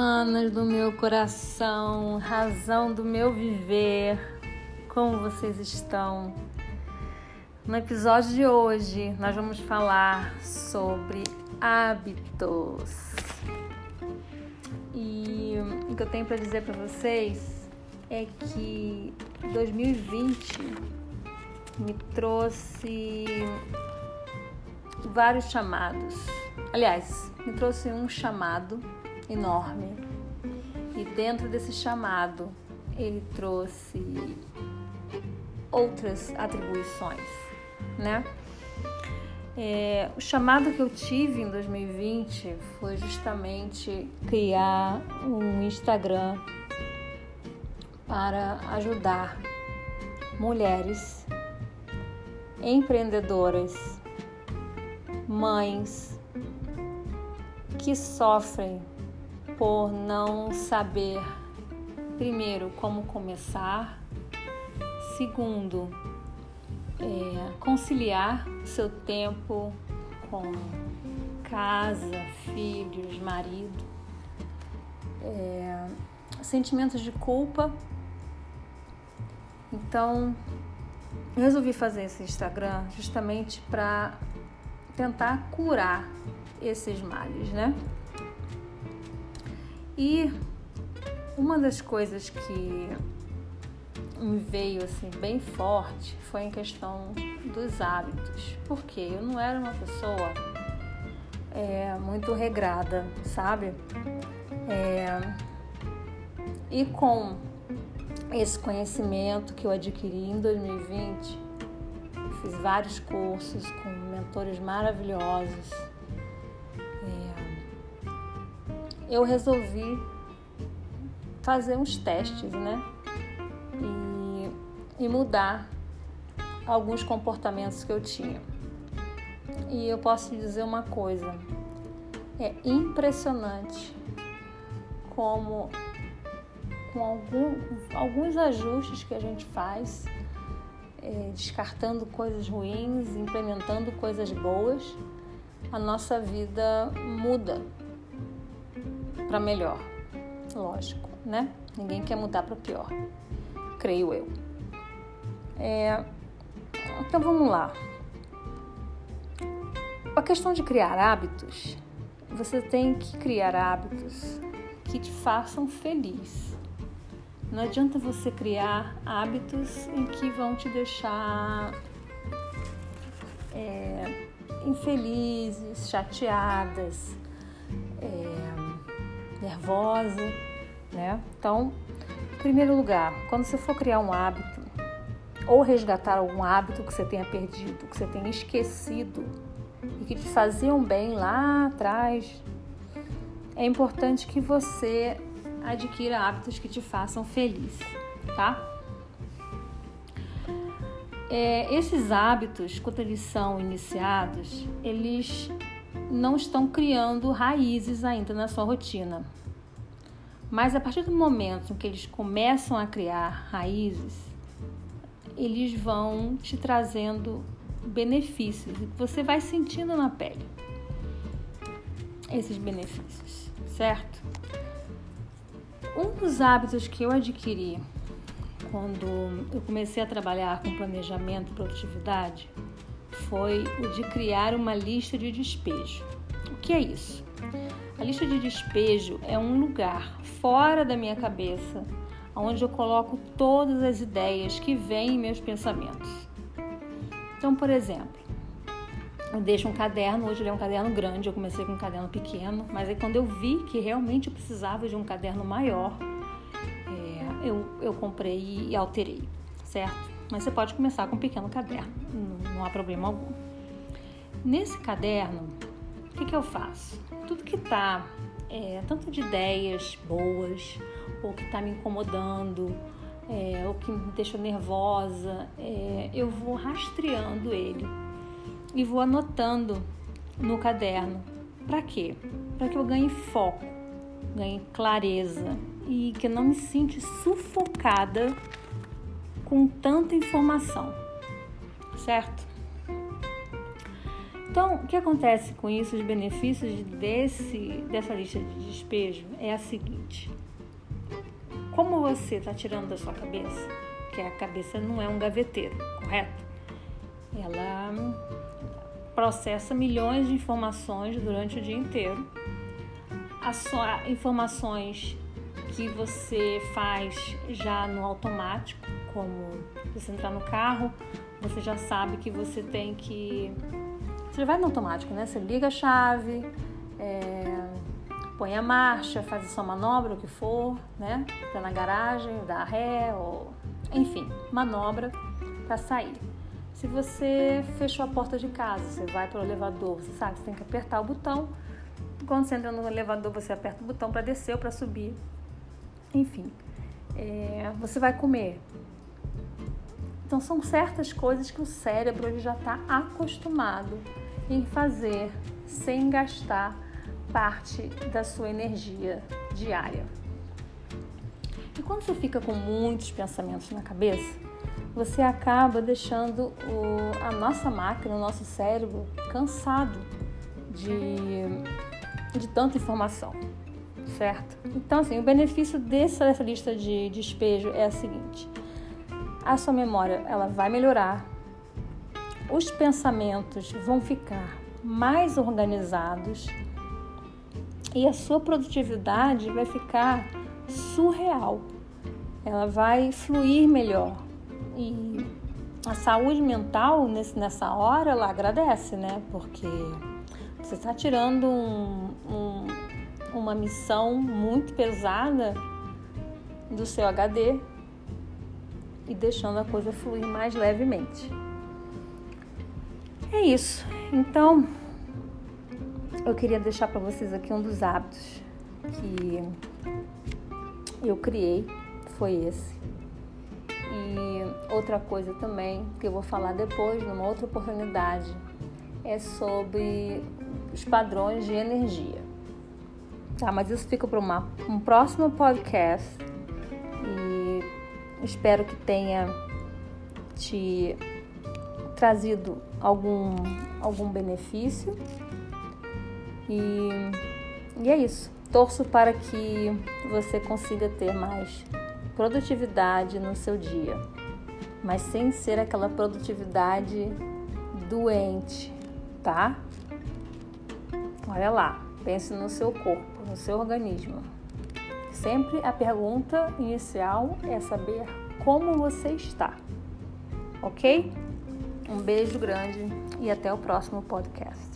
manas do meu coração, razão do meu viver, como vocês estão? No episódio de hoje, nós vamos falar sobre hábitos. E o que eu tenho para dizer para vocês é que 2020 me trouxe vários chamados. Aliás, me trouxe um chamado enorme. E dentro desse chamado, ele trouxe outras atribuições, né? É, o chamado que eu tive em 2020 foi justamente criar um Instagram para ajudar mulheres empreendedoras, mães que sofrem por não saber, primeiro, como começar, segundo, é, conciliar seu tempo com casa, filhos, marido, é, sentimentos de culpa. Então, eu resolvi fazer esse Instagram justamente para tentar curar esses males, né? E uma das coisas que me veio assim bem forte foi em questão dos hábitos, porque eu não era uma pessoa é, muito regrada, sabe? É, e com esse conhecimento que eu adquiri em 2020, fiz vários cursos com mentores maravilhosos eu resolvi fazer uns testes, né? E, e mudar alguns comportamentos que eu tinha. E eu posso dizer uma coisa: é impressionante como, com algum, alguns ajustes que a gente faz, é, descartando coisas ruins, implementando coisas boas, a nossa vida muda para melhor. Lógico, né? Ninguém quer mudar para pior, creio eu. É, então vamos lá. A questão de criar hábitos, você tem que criar hábitos que te façam feliz. Não adianta você criar hábitos em que vão te deixar é, infelizes, chateadas, é, nervosa, né? Então, em primeiro lugar, quando você for criar um hábito ou resgatar algum hábito que você tenha perdido, que você tenha esquecido e que te faziam bem lá atrás, é importante que você adquira hábitos que te façam feliz, tá? É, esses hábitos, quando eles são iniciados, eles não estão criando raízes ainda na sua rotina. Mas a partir do momento em que eles começam a criar raízes, eles vão te trazendo benefícios e você vai sentindo na pele esses benefícios, certo? Um dos hábitos que eu adquiri quando eu comecei a trabalhar com planejamento e produtividade foi o de criar uma lista de despejo. O que é isso? A lista de despejo é um lugar fora da minha cabeça onde eu coloco todas as ideias que vêm em meus pensamentos. Então, por exemplo, eu deixo um caderno, hoje ele é um caderno grande, eu comecei com um caderno pequeno, mas aí quando eu vi que realmente eu precisava de um caderno maior, é, eu, eu comprei e alterei, certo? Mas você pode começar com um pequeno caderno, não, há problema algum. Nesse caderno, o que, que eu faço? Tudo que está, é, tanto de ideias boas, ou que está me incomodando, é, ou que me deixa nervosa, é, eu vou rastreando ele e vou anotando no caderno. Para quê? Para que eu ganhe foco, ganhe clareza e que eu não me sinta sufocada com tanta informação, certo? Então, o que acontece com isso, os benefícios desse, dessa lista de despejo é a seguinte. Como você está tirando da sua cabeça, que a cabeça não é um gaveteiro, correto? Ela processa milhões de informações durante o dia inteiro. As informações que você faz já no automático, como você entrar no carro, você já sabe que você tem que. Você vai no automático, né? Você liga a chave, é... põe a marcha, faz a sua manobra, o que for, né? Tá na garagem, dá ré, ou enfim, manobra para sair. Se você fechou a porta de casa, você vai para o elevador, você sabe, você tem que apertar o botão. Quando você entra no elevador, você aperta o botão para descer ou para subir. Enfim, é, você vai comer. Então são certas coisas que o cérebro ele já está acostumado em fazer sem gastar parte da sua energia diária. E quando você fica com muitos pensamentos na cabeça, você acaba deixando o, a nossa máquina, o nosso cérebro, cansado de, de tanta informação, certo? Então, assim, o benefício dessa, dessa lista de despejo é a seguinte: a sua memória ela vai melhorar, os pensamentos vão ficar mais organizados e a sua produtividade vai ficar surreal. Ela vai fluir melhor. E a saúde mental nesse, nessa hora ela agradece, né? Porque você está tirando um, um, uma missão muito pesada do seu HD e deixando a coisa fluir mais levemente. É isso. Então, eu queria deixar para vocês aqui um dos hábitos que eu criei foi esse. E outra coisa também que eu vou falar depois, numa outra oportunidade, é sobre os padrões de energia. Tá, mas isso fica para um próximo podcast e espero que tenha te trazido algum, algum benefício. E, e é isso. Torço para que você consiga ter mais produtividade no seu dia, mas sem ser aquela produtividade doente, tá? Olha lá, pense no seu corpo, no seu organismo. Sempre a pergunta inicial é saber como você está, ok? Um beijo grande e até o próximo podcast.